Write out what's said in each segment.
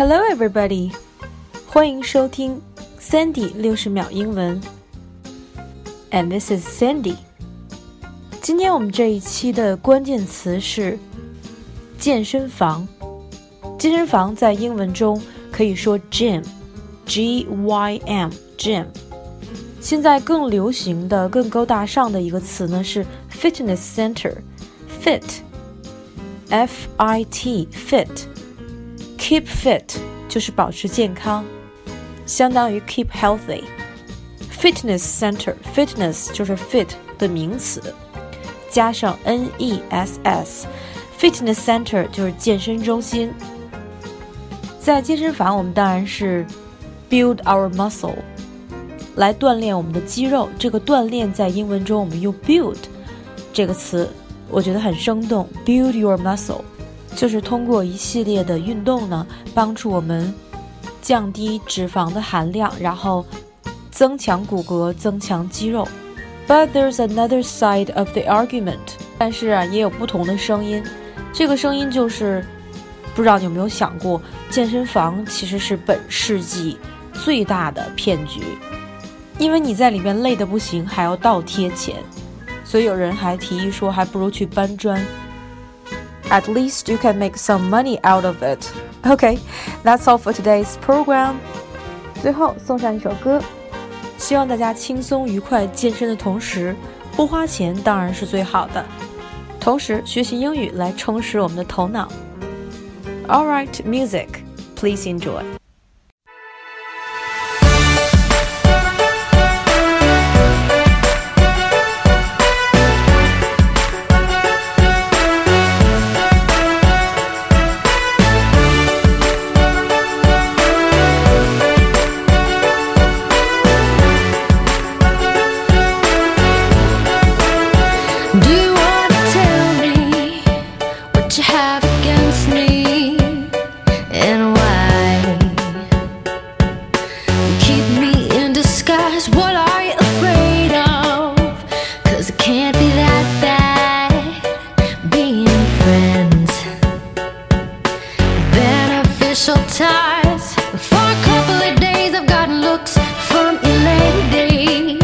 Hello, everybody！欢迎收听 Sandy 六十秒英文。And this is Sandy。今天我们这一期的关键词是健身房。健身房在英文中可以说 gym，G Y M，gym。现在更流行的、更高大上的一个词呢是 fitness center，fit，F I T，fit。Keep fit 就是保持健康，相当于 keep healthy。Fitness center，fitness 就是 fit 的名词，加上 n e s s，fitness center 就是健身中心。在健身房，我们当然是 build our muscle，来锻炼我们的肌肉。这个锻炼在英文中我们用 build 这个词，我觉得很生动。Build your muscle。就是通过一系列的运动呢，帮助我们降低脂肪的含量，然后增强骨骼、增强肌肉。But there's another side of the argument。但是啊，也有不同的声音。这个声音就是，不知道你有没有想过，健身房其实是本世纪最大的骗局，因为你在里面累得不行，还要倒贴钱。所以有人还提议说，还不如去搬砖。At least you can make some money out of it. Okay, that's all for today's program. 最后送上一首歌，希望大家轻松愉快健身的同时，不花钱当然是最好的。同时学习英语来充实我们的头脑。All right, music, please enjoy. official ties. For a couple of days, I've gotten looks from your lady.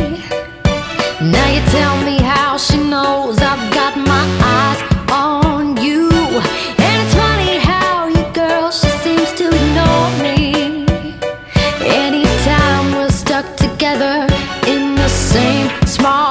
Now you tell me how she knows I've got my eyes on you. And it's funny how you girl, she seems to ignore me. Anytime we're stuck together in the same small